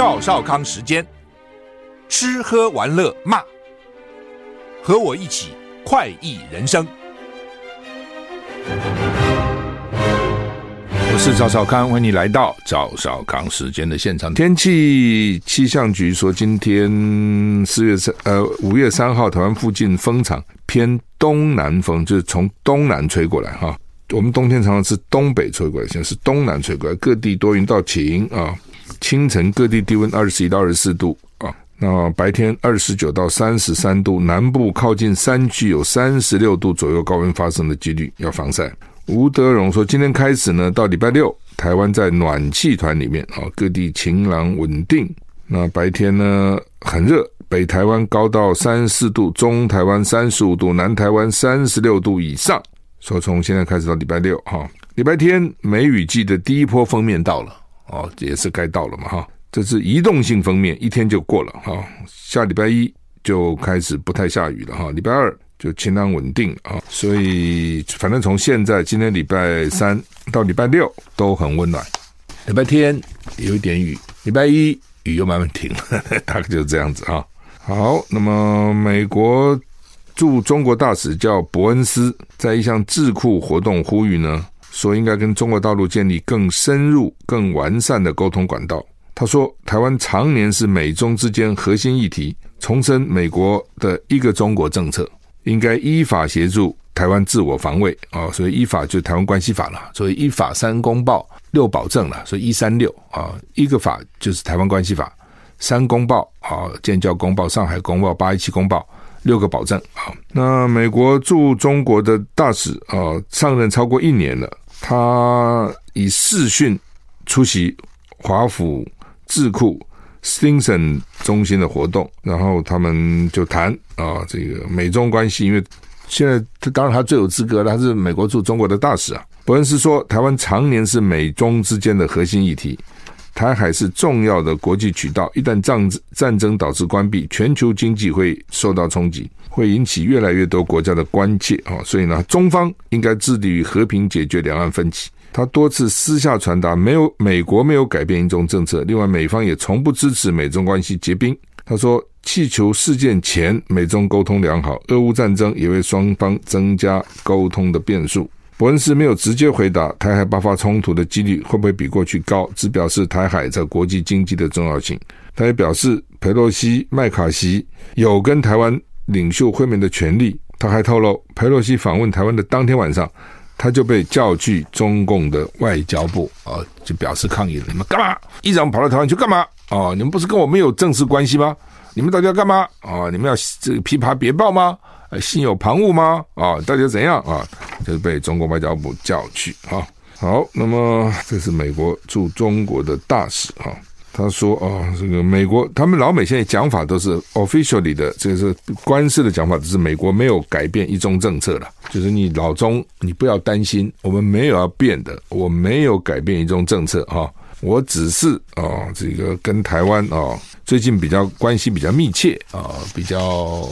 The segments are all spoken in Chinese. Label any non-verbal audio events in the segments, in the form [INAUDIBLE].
赵少康时间，吃喝玩乐骂，和我一起快意人生。我是赵少康，欢迎你来到赵少康时间的现场。天气气象局说，今天四月三呃五月三号，台湾附近风场偏东南风，就是从东南吹过来哈。我们冬天常常是东北吹过来，现在是东南吹过来，各地多云到晴啊。清晨各地低温二十一到二十四度啊，那白天二十九到三十三度，南部靠近山区有三十六度左右高温发生的几率，要防晒。吴德荣说，今天开始呢，到礼拜六，台湾在暖气团里面啊，各地晴朗稳定。那白天呢很热，北台湾高到三十四度，中台湾三十五度，南台湾三十六度以上。说从现在开始到礼拜六哈，礼拜天梅雨季的第一波封面到了。哦，也是该到了嘛，哈，这是移动性封面，一天就过了，哈，下礼拜一就开始不太下雨了，哈，礼拜二就晴朗稳定啊，所以反正从现在今天礼拜三到礼拜六都很温暖，礼拜天有一点雨，礼拜一雨又慢慢停了，[LAUGHS] 大概就是这样子啊。好，那么美国驻中国大使叫伯恩斯，在一项智库活动呼吁呢。说应该跟中国大陆建立更深入、更完善的沟通管道。他说，台湾常年是美中之间核心议题，重申美国的一个中国政策，应该依法协助台湾自我防卫啊。所以依法就是台湾关系法了，所以依法三公报六保证了，所以一三六啊，一个法就是台湾关系法，三公报啊，建交公报、上海公报、八一七公报。六个保证啊！那美国驻中国的大使啊，上任超过一年了。他以视讯出席华府智库 Stinson 中心的活动，然后他们就谈啊，这个美中关系。因为现在他当然他最有资格了，他是美国驻中国的大使啊。伯恩斯说，台湾常年是美中之间的核心议题。台海是重要的国际渠道，一旦战战争导致关闭，全球经济会受到冲击，会引起越来越多国家的关切啊！所以呢，中方应该致力于和平解决两岸分歧。他多次私下传达，没有美国没有改变一中政策，另外美方也从不支持美中关系结冰。他说，气球事件前美中沟通良好，俄乌战争也为双方增加沟通的变数。伯恩斯没有直接回答台海爆发冲突的几率会不会比过去高，只表示台海在国际经济的重要性。他也表示，佩洛西、麦卡锡有跟台湾领袖会面的权利。他还透露，佩洛西访问台湾的当天晚上，他就被叫去中共的外交部啊，就表示抗议了。你们干嘛？议长跑到台湾去干嘛？啊，你们不是跟我们有正式关系吗？你们到底要干嘛？啊，你们要这个琵琶别抱吗？心有旁骛吗？啊，到底怎样啊？就是被中国外交部叫去啊。好，那么这是美国驻中国的大使啊，他说啊，这个美国他们老美现在讲法都是 officially 的，这个是官式的讲法，只是美国没有改变一中政策了。就是你老中，你不要担心，我们没有要变的，我没有改变一中政策哈。我只是啊，这个跟台湾啊。最近比较关系比较密切啊，比较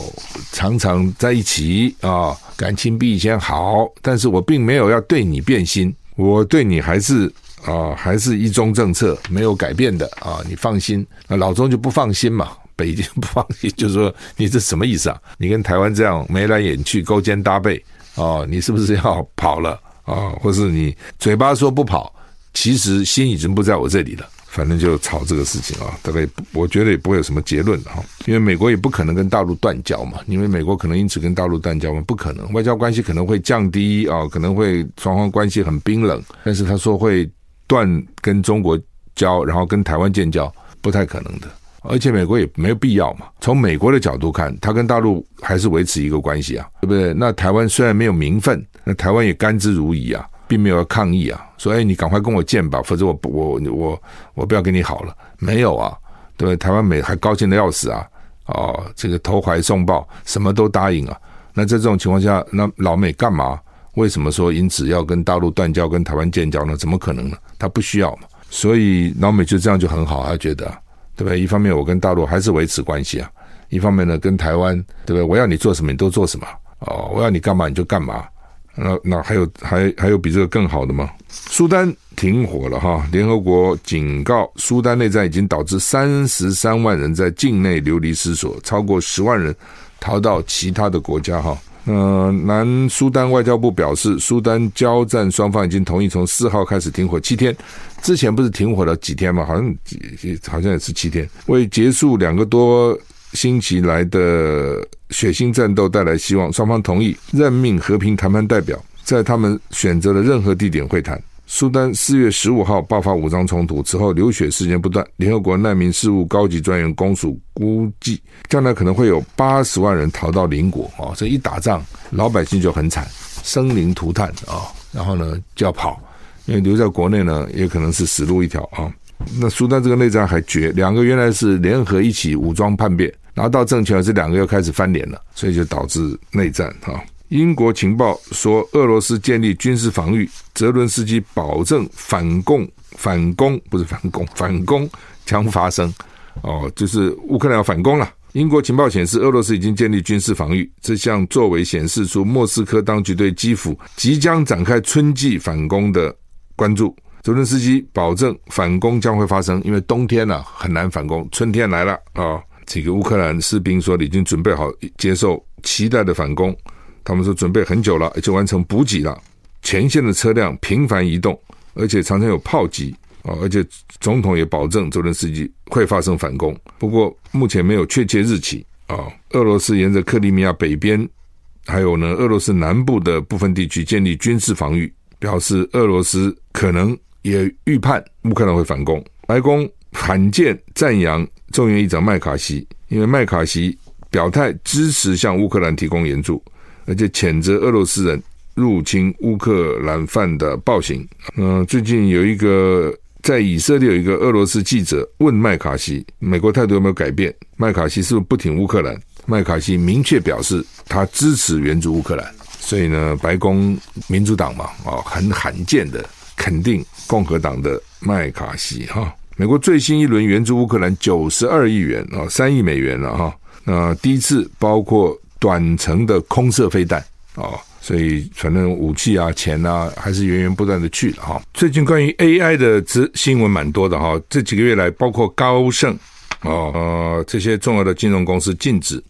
常常在一起啊，感情比以前好。但是我并没有要对你变心，我对你还是啊，还是一中政策没有改变的啊，你放心。那老中就不放心嘛，[LAUGHS] 北京不放心，就说你这什么意思啊？你跟台湾这样眉来眼去、勾肩搭背啊，你是不是要跑了啊？或是你嘴巴说不跑，其实心已经不在我这里了。反正就吵这个事情啊，大概我觉得也不会有什么结论哈，因为美国也不可能跟大陆断交嘛，因为美国可能因此跟大陆断交嘛，不可能，外交关系可能会降低啊，可能会双方关系很冰冷，但是他说会断跟中国交，然后跟台湾建交，不太可能的而且美国也没有必要嘛。从美国的角度看，他跟大陆还是维持一个关系啊，对不对？那台湾虽然没有名分，那台湾也甘之如饴啊，并没有要抗议啊，说哎，你赶快跟我见吧，否则我我我我不要跟你好了。没有啊，对？台湾美还高兴的要死啊，哦，这个投怀送抱，什么都答应啊。那在这种情况下，那老美干嘛？为什么说因此要跟大陆断交、跟台湾建交呢？怎么可能呢？他不需要嘛。所以老美就这样就很好，他觉得，对不对？一方面我跟大陆还是维持关系啊，一方面呢跟台湾，对不对？我要你做什么你都做什么哦，我要你干嘛你就干嘛。那那还有还还有比这个更好的吗？苏丹停火了哈，联合国警告，苏丹内战已经导致三十三万人在境内流离失所，超过十万人。逃到其他的国家哈，呃，南苏丹外交部表示，苏丹交战双方已经同意从四号开始停火七天，之前不是停火了几天吗？好像好像也是七天，为结束两个多星期来的血腥战斗带来希望，双方同意任命和平谈判代表，在他们选择的任何地点会谈。苏丹四月十五号爆发武装冲突，此后流血事件不断。联合国难民事务高级专员公署估计，将来可能会有八十万人逃到邻国啊！这一打仗，老百姓就很惨，生灵涂炭啊！然后呢，就要跑，因为留在国内呢，也可能是死路一条啊！那苏丹这个内战还绝，两个原来是联合一起武装叛变，拿到政权，这两个又开始翻脸了，所以就导致内战啊！英国情报说，俄罗斯建立军事防御，泽伦斯基保证反攻，反攻不是反攻，反攻将发生。哦，就是乌克兰要反攻了。英国情报显示，俄罗斯已经建立军事防御，这项作为显示出莫斯科当局对基辅即将展开春季反攻的关注。泽伦斯基保证反攻将会发生，因为冬天呢、很难反攻，春天来了啊、这个乌克兰士兵说，已经准备好接受期待的反攻。他们说准备很久了，已经完成补给了。前线的车辆频繁移动，而且常常有炮击啊！而且总统也保证泽伦斯基会发生反攻，不过目前没有确切日期啊。俄罗斯沿着克里米亚北边，还有呢，俄罗斯南部的部分地区建立军事防御，表示俄罗斯可能也预判乌克兰会反攻。白宫罕见赞扬众议院议长麦卡锡，因为麦卡锡表态支持向乌克兰提供援助。而且谴责俄罗斯人入侵乌克兰犯的暴行。嗯，最近有一个在以色列有一个俄罗斯记者问麦卡锡，美国态度有没有改变？麦卡锡是不是不挺乌克兰？麦卡锡明确表示他支持援助乌克兰。所以呢，白宫民主党嘛，啊，很罕见的肯定共和党的麦卡锡哈。美国最新一轮援助乌克兰九十二亿元啊，三亿美元了哈。那第一次包括。短程的空射飞弹啊、所以反正武器啊、钱啊，还是源源不断的去哈、最近关于 AI 的资新闻蛮多的哈、这几个月来，包括高盛哦呃这些重要的金融公司禁止、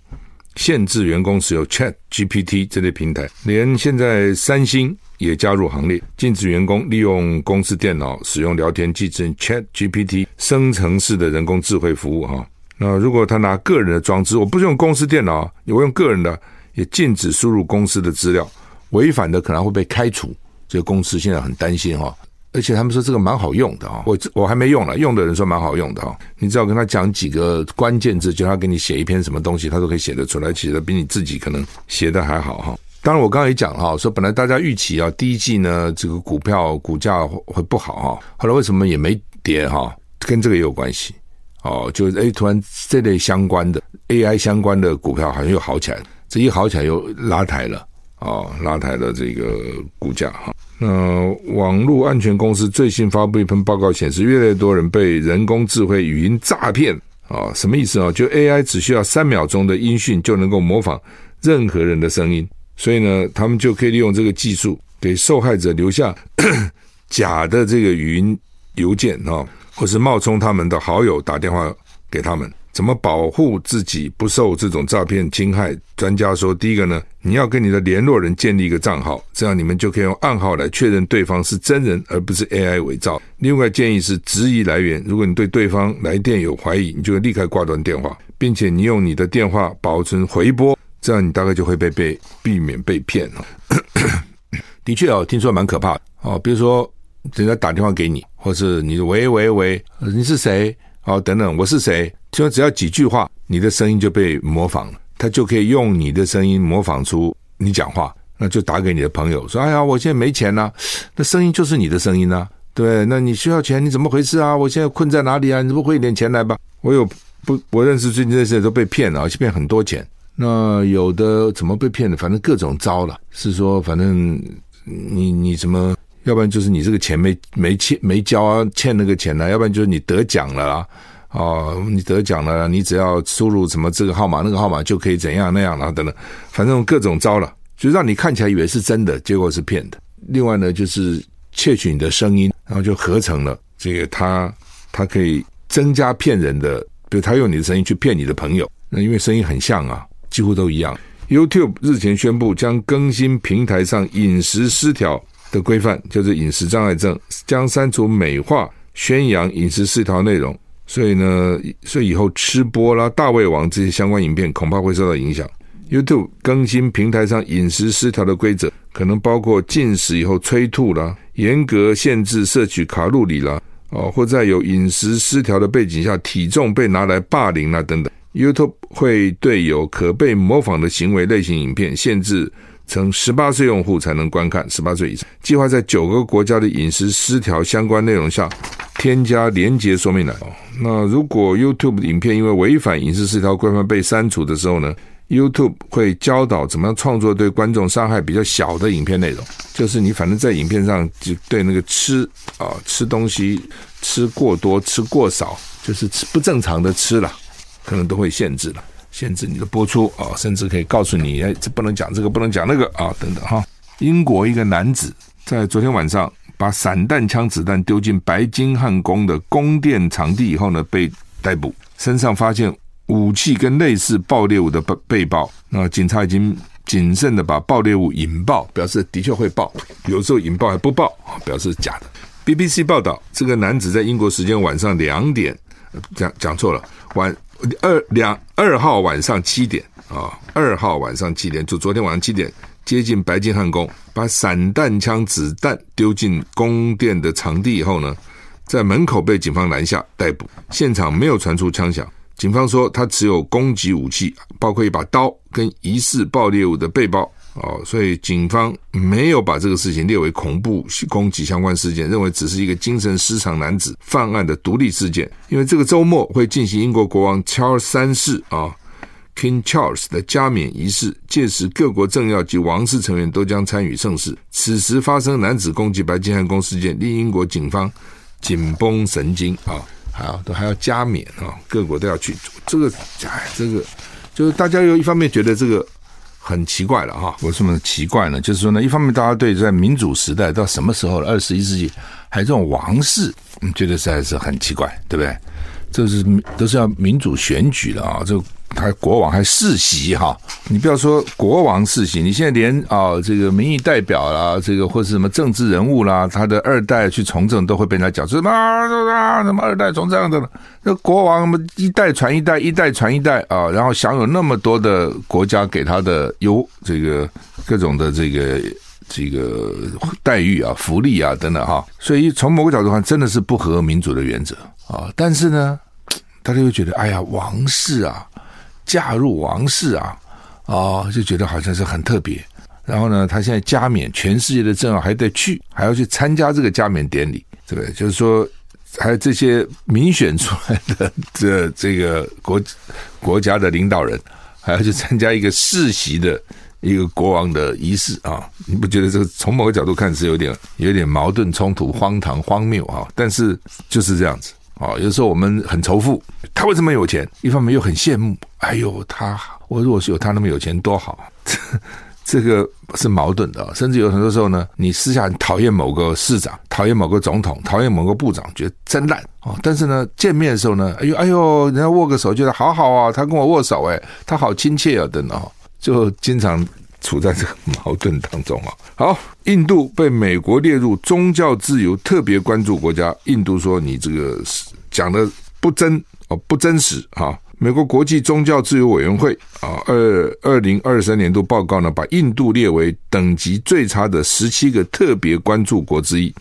限制员工使用 Chat GPT 这类平台，连现在三星也加入行列，禁止员工利用公司电脑使用聊天机器 Chat GPT 生成式的人工智慧服务哈。那如果他拿个人的装置，我不是用公司电脑，我用个人的，也禁止输入公司的资料，违反的可能会被开除。这个公司现在很担心哈，而且他们说这个蛮好用的哈，我我还没用了，用的人说蛮好用的哈。你只要跟他讲几个关键字，就他给你写一篇什么东西，他都可以写得出来，写得比你自己可能写得还好哈。当然我刚刚也讲了哈，说本来大家预期啊，第一季呢这个股票股价会不好哈，后来为什么也没跌哈，跟这个也有关系。哦，就是哎，突然这类相关的 AI 相关的股票好像又好起来，这一好起来又拉抬了，哦，拉抬了这个股价哈。那网络安全公司最新发布一份报告显示，越来越多人被人工智慧语音诈骗啊，什么意思啊？就 AI 只需要三秒钟的音讯就能够模仿任何人的声音，所以呢，他们就可以利用这个技术给受害者留下 [COUGHS] 假的这个语音邮件啊。或是冒充他们的好友打电话给他们，怎么保护自己不受这种诈骗侵害？专家说，第一个呢，你要跟你的联络人建立一个账号，这样你们就可以用暗号来确认对方是真人而不是 AI 伪造。另外建议是质疑来源，如果你对对方来电有怀疑，你就会立刻挂断电话，并且你用你的电话保存回拨，这样你大概就会被被避免被骗了。[COUGHS] 的确哦，听说蛮可怕哦，比如说。人家打电话给你，或是你喂喂喂，你是谁？哦，等等，我是谁？听说只要几句话，你的声音就被模仿了，他就可以用你的声音模仿出你讲话，那就打给你的朋友说：“哎呀，我现在没钱呐、那声音就是你的声音呐、啊，对，那你需要钱，你怎么回事啊？我现在困在哪里啊？你不会点钱来吧？我有不，我认识最近这些人都被骗了，而且骗很多钱。那有的怎么被骗的？反正各种招了，是说反正你你怎么？”要不然就是你这个钱没没欠没交啊，欠那个钱呢、要不然就是你得奖了啊，哦，你得奖了，你只要输入什么这个号码那个号码就可以怎样那样了等等，反正各种招了，就让你看起来以为是真的，结果是骗的。另外呢，就是窃取你的声音，然后就合成了这个他他可以增加骗人的，比如他用你的声音去骗你的朋友，那因为声音很像啊，几乎都一样。YouTube 日前宣布将更新平台上饮食失调。的规范就是饮食障碍症，将删除美化宣扬饮食失调内容，所以呢，所以以后吃播啦、大胃王这些相关影片恐怕会受到影响。YouTube 更新平台上饮食失调的规则，可能包括进食以后催吐啦、严格限制摄取卡路里啦，哦，或在有饮食失调的背景下，体重被拿来霸凌啦等等。YouTube 会对有可被模仿的行为类型影片限制。称十八岁用户才能观看，十八岁以上。计划在九个国家的饮食失调相关内容下添加连结说明栏。那如果 YouTube 的影片因为违反饮食失调规范被删除的时候呢，YouTube 会教导怎么样创作对观众伤害比较小的影片内容。就是你反正在影片上就对那个吃啊吃东西吃过多吃过少，就是吃不正常的吃了，可能都会限制了。限制你的播出啊，甚至可以告诉你，哎，这不能讲这个，不能讲那个啊，等等哈。英国一个男子在昨天晚上把散弹枪子弹丢进白金汉宫的宫殿场地以后呢，被逮捕，身上发现武器跟类似爆裂物的被被爆。那警察已经谨慎的把爆裂物引爆，表示的确会爆，有时候引爆还不爆，表示假的。BBC 报道，这个男子在英国时间晚上两点，讲讲错了，晚。二两二号晚上七点啊，二号晚上七点，就昨天晚上七点，接近白金汉宫，把散弹枪子弹丢进宫殿的场地以后呢，在门口被警方拦下逮捕，现场没有传出枪响。警方说他持有攻击武器，包括一把刀跟疑似爆裂物的背包。哦，所以警方没有把这个事情列为恐怖攻击相关事件，认为只是一个精神失常男子犯案的独立事件。因为这个周末会进行英国国王乔尔三世啊，King Charles 的加冕仪式，届时各国政要及王室成员都将参与盛事。此时发生男子攻击白金汉宫事件，令英国警方紧绷神经啊，还要都还要加冕啊，各国都要去这个，哎，这个就是大家又一方面觉得这个。很奇怪了哈，为什么奇怪呢？就是说呢，一方面大家对在民主时代到什么时候了，二十一世纪还有这种王室，嗯，觉得实在是很奇怪，对不对？这是都是要民主选举了啊，这。还国王还世袭哈，你不要说国王世袭，你现在连啊、这个民意代表啦，这个或是什么政治人物啦，他的二代去从政都会被人家讲什么啊什么二代从政的，那国王什么一代传一代，一代传一代啊，然后享有那么多的国家给他的优这个各种的这个这个待遇啊、福利啊等等哈，所以从某个角度看，真的是不合民主的原则啊。但是呢，大家又觉得，哎呀，王室啊。嫁入王室啊，哦，就觉得好像是很特别。然后呢，他现在加冕，全世界的政要还得去，还要去参加这个加冕典礼，对不对？就是说，还有这些民选出来的这这个国国家的领导人，还要去参加一个世袭的一个国王的仪式啊！你不觉得这个从某个角度看是有点有点矛盾冲突、荒唐荒谬啊？但是就是这样子。啊，有时候我们很仇富，他为什么有钱？一方面又很羡慕，哎呦，他我如果是有他那么有钱多好，[LAUGHS] 这这个是矛盾的。甚至有很多时候呢，你私下讨厌某个市长，讨厌某个总统，讨厌某个部长，觉得真烂啊。但是呢，见面的时候呢，哎呦哎呦，人家握个手，觉得好好啊，他跟我握手，哎，他好亲切啊，等等，就经常处在这个矛盾当中啊。好。印度被美国列入宗教自由特别关注国家。印度说：“你这个讲的不真哦，不真实哈。”美国国际宗教自由委员会啊，二二零二三年度报告呢，把印度列为等级最差的十七个特别关注国之一，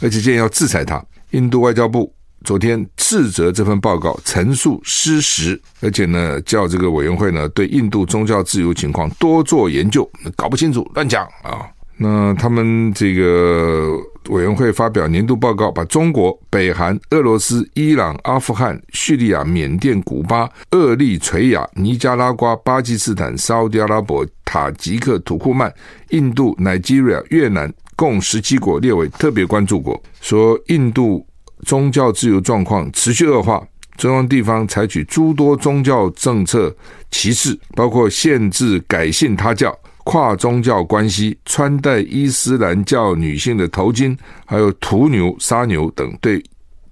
而且建议要制裁他。印度外交部昨天斥责这份报告陈述失实，而且呢，叫这个委员会呢对印度宗教自由情况多做研究，搞不清楚乱讲啊。那他们这个委员会发表年度报告，把中国、北韩、俄罗斯、伊朗、阿富汗、叙利亚、缅甸、古巴、厄立垂亚、尼加拉瓜、巴基斯坦、沙乌地阿拉伯、塔吉克、土库曼、印度、Nigeria、越南共十七国列为特别关注国，说印度。宗教自由状况持续恶化，中央地方采取诸多宗教政策歧视，包括限制改信他教、跨宗教关系、穿戴伊斯兰教女性的头巾，还有屠牛、杀牛等，对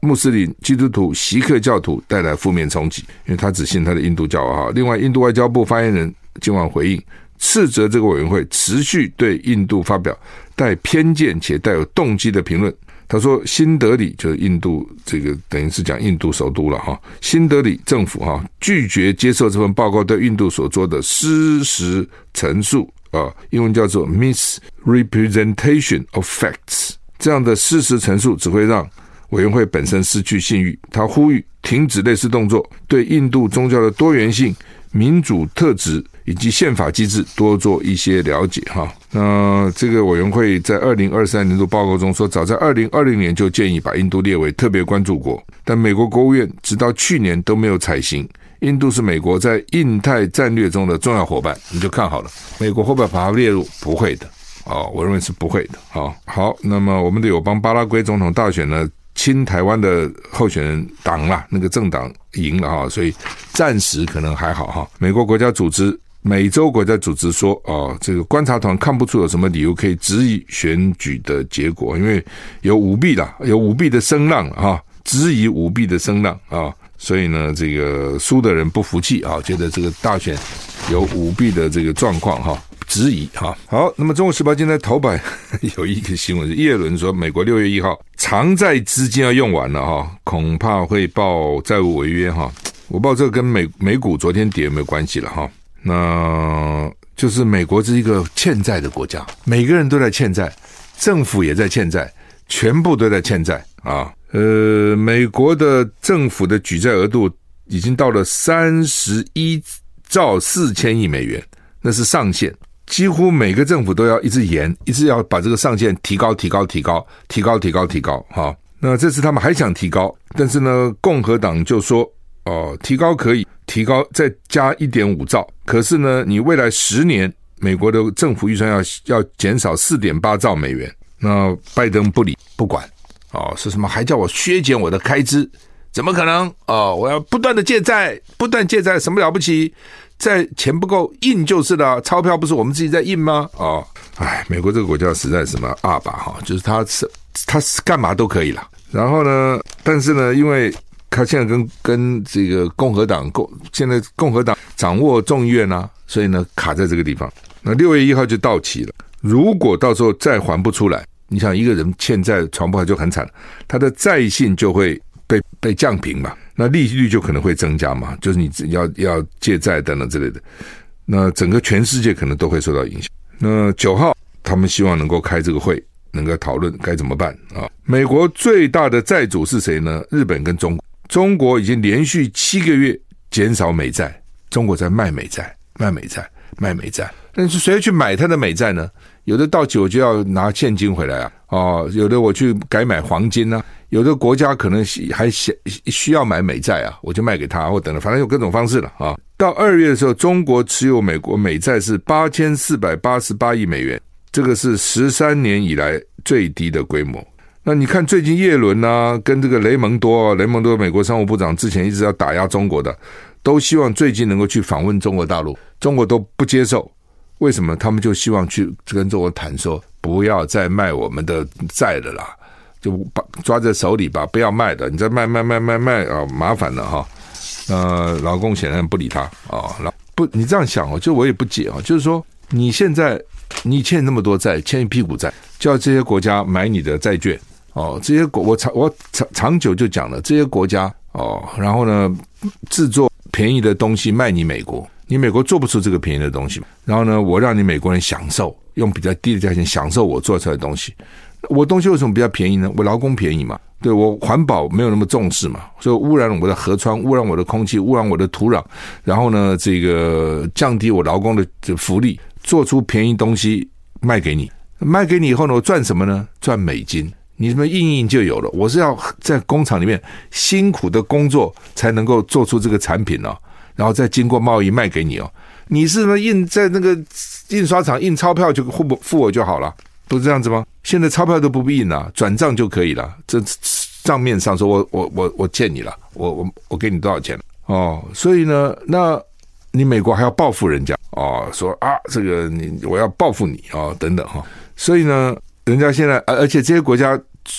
穆斯林、基督徒、锡克教徒带来负面冲击。因为他只信他的印度教啊。另外，印度外交部发言人今晚回应，斥责这个委员会持续对印度发表带偏见且带有动机的评论。他说：“新德里就是印度这个，等于是讲印度首都了哈。新德里政府哈拒绝接受这份报告对印度所做的事实陈述啊，英文叫做 misrepresentation of facts。这样的事实陈述只会让委员会本身失去信誉。他呼吁停止类似动作，对印度宗教的多元性、民主特质。”以及宪法机制多做一些了解哈。那这个委员会在二零二三年度报告中说，早在二零二零年就建议把印度列为特别关注国，但美国国务院直到去年都没有采行。印度是美国在印太战略中的重要伙伴，你就看好了，美国会不会把它列入？不会的哦，我认为是不会的。好，好，那么我们的友邦巴拉圭总统大选呢？亲台湾的候选人党啦，那个政党赢了哈，所以暂时可能还好哈。美国国家组织。美洲国家组织说：“哦，这个观察团看不出有什么理由可以质疑选举的结果，因为有舞弊的，有舞弊的声浪啊，质疑舞弊的声浪啊，所以呢，这个输的人不服气啊，觉得这个大选有舞弊的这个状况哈，质疑哈。好，那么《中国时报》今天头版有一个新闻是，叶伦说，美国六月一号偿债资金要用完了哈，恐怕会报债务违约哈。我不知道这个跟美美股昨天跌有没有关系了哈。”那就是美国是一个欠债的国家，每个人都在欠债，政府也在欠债，全部都在欠债啊。呃，美国的政府的举债额度已经到了三十一兆四千亿美元，那是上限，几乎每个政府都要一直延，一直要把这个上限提高、提高、提高、提高、提高、提高。哈，那这次他们还想提高，但是呢，共和党就说。哦，提高可以提高，再加一点五兆。可是呢，你未来十年美国的政府预算要要减少四点八兆美元。那拜登不理不管，哦，是什么？还叫我削减我的开支？怎么可能？哦，我要不断的借债，不断借债，什么了不起？债钱不够印就是了，钞票不是我们自己在印吗？哦，哎，美国这个国家实在什么二把哈，就是他是他是干嘛都可以了。然后呢，但是呢，因为。他现在跟跟这个共和党共现在共和党掌握众议院呐，所以呢卡在这个地方。那六月一号就到期了，如果到时候再还不出来，你想一个人欠债传播就很惨，他的债信就会被被降平嘛，那利率就可能会增加嘛，就是你要要借债等等之类的，那整个全世界可能都会受到影响。那九号他们希望能够开这个会，能够讨论该怎么办啊？美国最大的债主是谁呢？日本跟中国。中国已经连续七个月减少美债，中国在卖美债、卖美债、卖美债。但是谁去买他的美债呢？有的到酒就要拿现金回来啊，哦，有的我去改买黄金啊，有的国家可能还需要买美债啊，我就卖给他，或等等，反正有各种方式了啊。到二月的时候，中国持有美国美债是八千四百八十八亿美元，这个是十三年以来最低的规模。那你看，最近叶伦呐，跟这个雷蒙多，雷蒙多美国商务部长之前一直要打压中国的，都希望最近能够去访问中国大陆，中国都不接受。为什么？他们就希望去跟中国谈说，不要再卖我们的债了啦，就把抓在手里吧，不要卖的，你再卖卖卖卖卖啊，麻烦了哈。呃老公显然不理他啊，不，你这样想哦，就我也不解啊，就是说你现在你欠那么多债，欠一屁股债，叫这些国家买你的债券。哦，这些国我长我长长久就讲了，这些国家哦，然后呢，制作便宜的东西卖你美国，你美国做不出这个便宜的东西，然后呢，我让你美国人享受用比较低的价钱享受我做出来的东西，我东西为什么比较便宜呢？我劳工便宜嘛，对，我环保没有那么重视嘛，所以污染我的河川，污染我的空气，污染我的土壤，然后呢，这个降低我劳工的这福利，做出便宜东西卖给你，卖给你以后呢，我赚什么呢？赚美金。你什么印印就有了？我是要在工厂里面辛苦的工作才能够做出这个产品哦，然后再经过贸易卖给你哦。你是什么印在那个印刷厂印钞票就付不付我就好了，不是这样子吗？现在钞票都不必印了，转账就可以了。这账面上说我我我我欠你了，我我我给你多少钱哦？所以呢，那你美国还要报复人家哦？说啊，这个你我要报复你哦，等等哈。所以呢，人家现在而而且这些国家。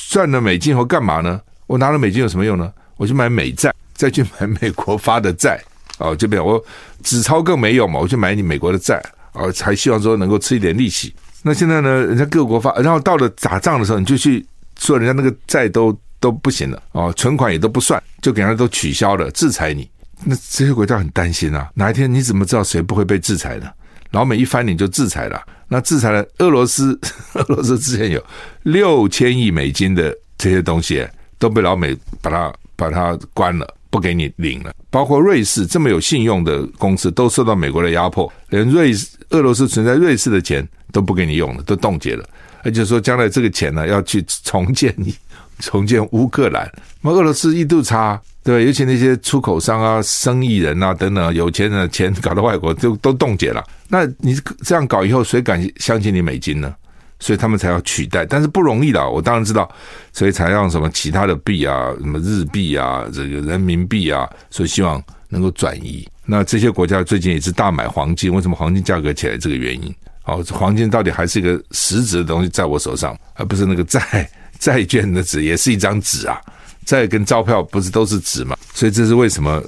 赚了美金后干嘛呢？我拿了美金有什么用呢？我去买美债，再去买美国发的债，哦，这边我纸钞更没用嘛，我去买你美国的债，哦，还希望说能够吃一点利息。那现在呢，人家各国发，然后到了打仗的时候，你就去说人家那个债都都不行了，哦，存款也都不算，就给人家都取消了，制裁你。那这些国家很担心啊，哪一天你怎么知道谁不会被制裁呢？老美一翻脸就制裁了，那制裁了俄罗斯，[LAUGHS] 俄罗斯之前有六千亿美金的这些东西都被老美把它把它关了，不给你领了。包括瑞士这么有信用的公司都受到美国的压迫，连瑞士俄罗斯存在瑞士的钱都不给你用了，都冻结了。而且说将来这个钱呢要去重建你 [LAUGHS] 重建乌克兰，那俄罗斯一度差。对，尤其那些出口商啊、生意人啊等等，有钱人的钱搞到外国就都冻结了。那你这样搞以后，谁敢相信你美金呢？所以他们才要取代，但是不容易的。我当然知道，所以才让什么其他的币啊，什么日币啊，这个人民币啊，所以希望能够转移。那这些国家最近也是大买黄金，为什么黄金价格起来？这个原因。哦，黄金到底还是一个实质的东西在我手上，而不是那个债债券的纸，也是一张纸啊。债跟钞票不是都是纸嘛？所以这是为什么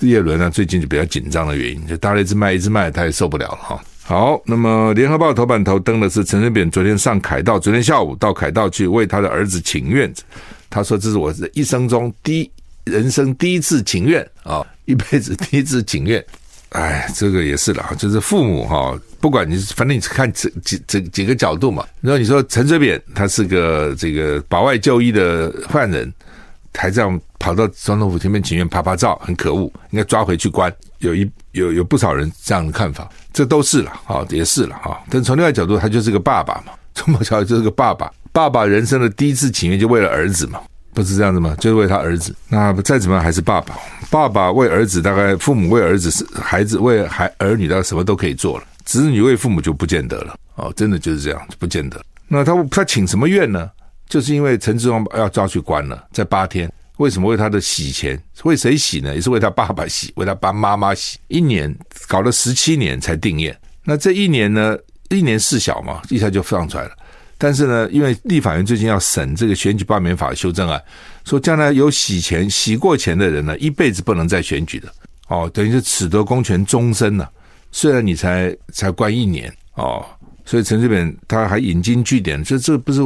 叶伦呢最近就比较紧张的原因，就大家一直卖一直卖，他也受不了了哈。好，那么联合报头版头登的是陈水扁昨天上凯道，昨天下午到凯道去为他的儿子请愿，他说这是我的一生中第人生第一次请愿啊，一辈子第一次请愿。哎，这个也是了，就是父母哈。不管你，反正你看这几这几个角度嘛。然后你说陈水扁他是个这个保外就医的犯人，台上跑到总统府前面请愿拍拍照，很可恶，应该抓回去关。有一有有不少人这样的看法，这都是了啊，也是了哈。但从另外角度，他就是个爸爸嘛，从小就是个爸爸，爸爸人生的第一次请愿就为了儿子嘛。[LAUGHS] 不是这样子吗？就是为他儿子。那再怎么样还是爸爸，爸爸为儿子，大概父母为儿子是孩子为孩儿女，到什么都可以做了。子女为父母就不见得了。哦，真的就是这样，不见得。那他他请什么愿呢？就是因为陈致双要抓去关了，在八天。为什么为他的洗钱？为谁洗呢？也是为他爸爸洗，为他爸妈妈洗。一年搞了十七年才定谳。那这一年呢？一年事小嘛，一下就放出来了。但是呢，因为立法院最近要审这个选举罢免法修正案，说将来有洗钱、洗过钱的人呢，一辈子不能再选举的哦，等于是褫夺公权终身了。虽然你才才关一年哦，所以陈水扁他还引经据典，这这不是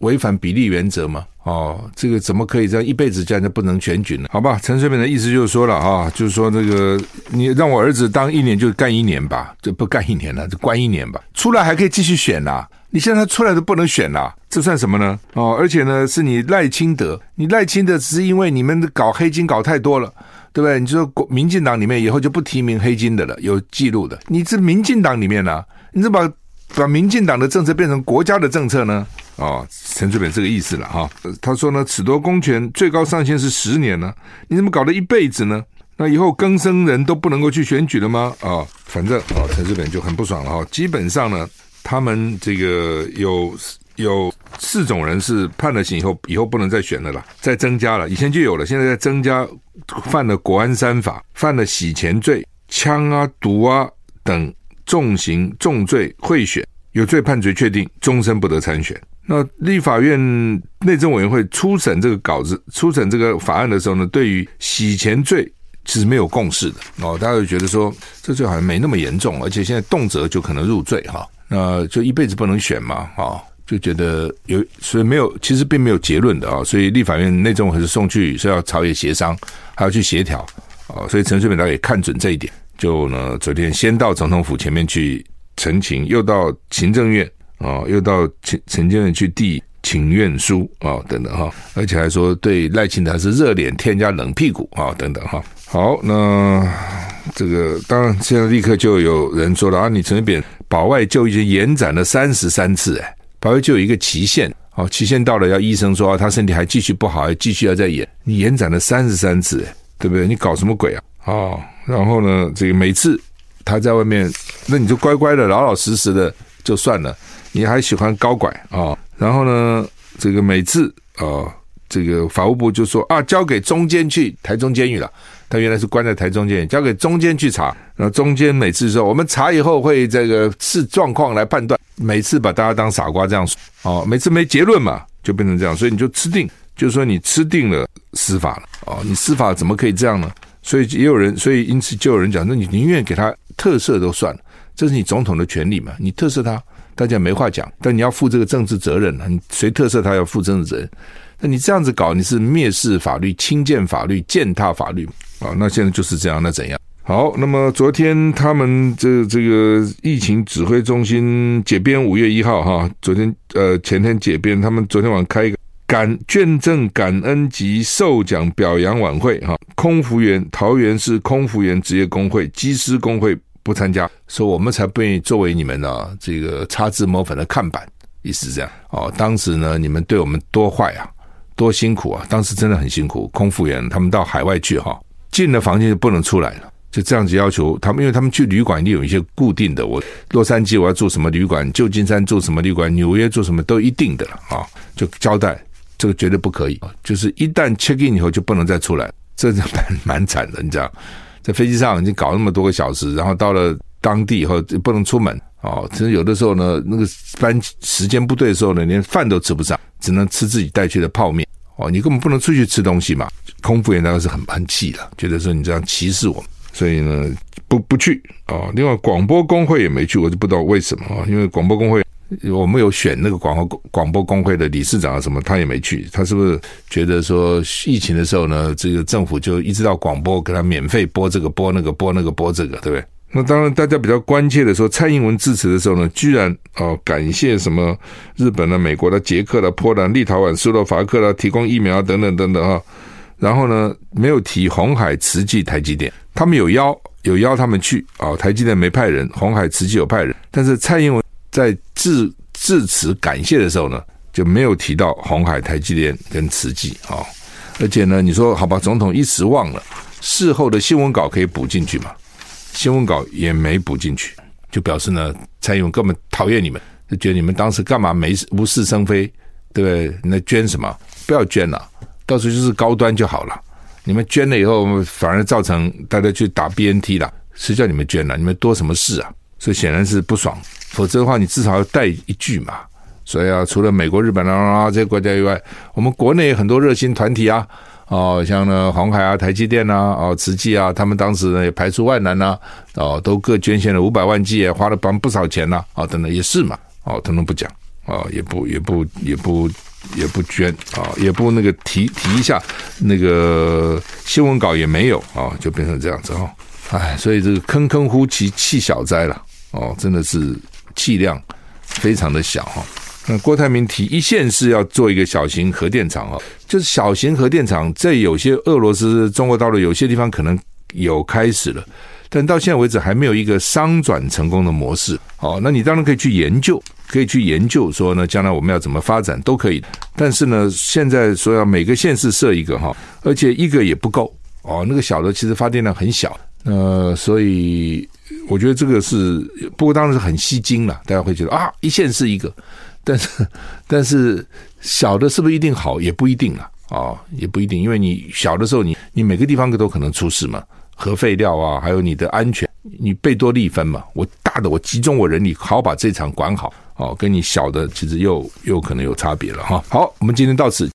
违反比例原则吗？哦，这个怎么可以这样一辈子这样就不能选举呢？好吧，陈水扁的意思就是说了啊，就是说那个你让我儿子当一年就干一年吧，就不干一年了，就关一年吧，出来还可以继续选呐。你现在出来都不能选了，这算什么呢？哦，而且呢，是你赖清德，你赖清德只是因为你们搞黑金搞太多了，对不对？你就说国民进党里面以后就不提名黑金的了，有记录的。你这民进党里面呢、你怎么把把民进党的政策变成国家的政策呢？哦，陈水扁这个意思了哈。他说呢，褫夺公权最高上限是十年呢，你怎么搞了一辈子呢？那以后更生人都不能够去选举了吗？啊、反正啊，陈水扁就很不爽了哈。基本上呢。他们这个有有四种人是判了刑以后，以后不能再选了啦，再增加了，以前就有了，现在在增加，犯了国安三法，犯了洗钱罪、枪啊、毒啊等重刑重罪贿选，有罪判决确定，终身不得参选。那立法院内政委员会初审这个稿子、初审这个法案的时候呢，对于洗钱罪其实没有共识的哦，大家就觉得说这罪好像没那么严重，而且现在动辄就可能入罪哈。那就一辈子不能选嘛，啊，就觉得有，所以没有，其实并没有结论的啊，所以立法院内政还是送去是要朝野协商，还要去协调啊，所以陈水扁导也看准这一点，就呢昨天先到总统府前面去陈情，又到行政院啊，又到陈陈建仁去递请愿书啊，等等哈，而且还说对赖清德是热脸贴加冷屁股啊，等等哈。好，那这个当然现在立刻就有人说了啊，你陈水扁保外就医延展了三十三次，哎，保外就有一个期限，好，期限到了要医生说他身体还继续不好，还继续要再延，你延展了三十三次，哎，对不对？你搞什么鬼啊？啊，然后呢，这个每次他在外面，那你就乖乖的、老老实实的就算了，你还喜欢高拐啊？然后呢，这个每次啊，这个法务部就说啊，交给中监去台中监狱了。他原来是关在台中监狱，交给中监去查。然后中间每次说我们查以后会这个视状况来判断，每次把大家当傻瓜这样说。哦，每次没结论嘛，就变成这样。所以你就吃定，就是说你吃定了司法了。哦，你司法怎么可以这样呢？所以也有人，所以因此就有人讲，那你宁愿给他特赦都算了，这是你总统的权利嘛，你特赦他。大家没话讲，但你要负这个政治责任，你谁特赦他要负政治责任？那你这样子搞，你是蔑视法律、轻贱法律、践踏法律啊！那现在就是这样，那怎样？好，那么昨天他们这这个疫情指挥中心解编，五月一号哈，昨天呃前天解编，他们昨天晚上开一个感捐赠感恩及授奖表扬晚会哈，空服员桃园市空服员职业工会、机师工会。不参加，说我们才不愿意作为你们呢、这个擦脂抹粉的看板，意思是这样哦。当时呢，你们对我们多坏啊，多辛苦啊！当时真的很辛苦，空服员他们到海外去哈，进了房间就不能出来了，就这样子要求他们，因为他们去旅馆一定有一些固定的，我洛杉矶我要住什么旅馆，旧金山住什么旅馆，纽约住什么都一定的了啊，就交代这个绝对不可以，就是一旦 check in 以后就不能再出来，这蛮蛮惨的，你知道。在飞机上已经搞那么多个小时，然后到了当地以后就不能出门哦。其实有的时候呢，那个班时间不对的时候呢，连饭都吃不上，只能吃自己带去的泡面哦。你根本不能出去吃东西嘛。空服员当然是很很气的，觉得说你这样歧视我，所以呢不不去哦。另外广播工会也没去，我就不知道为什么啊。因为广播工会。我们有选那个广播广播工会的理事长啊，什么他也没去，他是不是觉得说疫情的时候呢，这个政府就一直到广播给他免费播这个播那个播那个播这个，对不对？那当然，大家比较关切的说，蔡英文致辞的时候呢，居然哦感谢什么日本的、美国的、捷克的、波兰、立陶宛、斯洛伐克的提供疫苗等等等等啊，然后呢没有提红海、慈济、台积电，他们有邀有邀他们去啊，台积电没派人，红海、慈济有派人，但是蔡英文。在致致辞感谢的时候呢，就没有提到红海、台积电跟慈济啊，而且呢，你说好吧，总统一时忘了，事后的新闻稿可以补进去嘛？新闻稿也没补进去，就表示呢，蔡英文根本讨厌你们，就觉得你们当时干嘛没无事生非，对不对？那捐什么？不要捐了，到时候就是高端就好了。你们捐了以后，反而造成大家去打 BNT 了，谁叫你们捐了？你们多什么事啊？所以显然是不爽。否则的话，你至少要带一句嘛。所以啊，除了美国、日本啊这些国家以外，我们国内很多热心团体啊，哦，像呢鸿海啊、台积电呐、哦慈济啊，他们当时呢也排除万难呐、哦，都各捐献了五百万剂，花了帮不少钱呐、哦，等等也是嘛，哦，统统不讲，哦，也不也不也不也不捐。啊，也不那个提提一下，那个新闻稿也没有。啊，就变成这样子哦，哎，所以这个坑坑呼其气小灾了，哦，真的是。气量非常的小哈，那郭台铭提一线是要做一个小型核电厂啊，就是小型核电厂在有些俄罗斯、中国大陆有些地方可能有开始了，但到现在为止还没有一个商转成功的模式。哦，那你当然可以去研究，可以去研究说呢，将来我们要怎么发展都可以。但是呢，现在说要每个县市设一个哈，而且一个也不够哦，那个小的其实发电量很小，呃，所以。我觉得这个是，不过当然是很吸睛了。大家会觉得啊，一线是一个，但是但是小的是不是一定好，也不一定了啊、也不一定，因为你小的时候你，你每个地方都可能出事嘛，核废料啊，还有你的安全，你贝多利分嘛。我大的我集中我人力，好把这场管好哦，跟你小的其实又又可能有差别了哈。好，我们今天到此。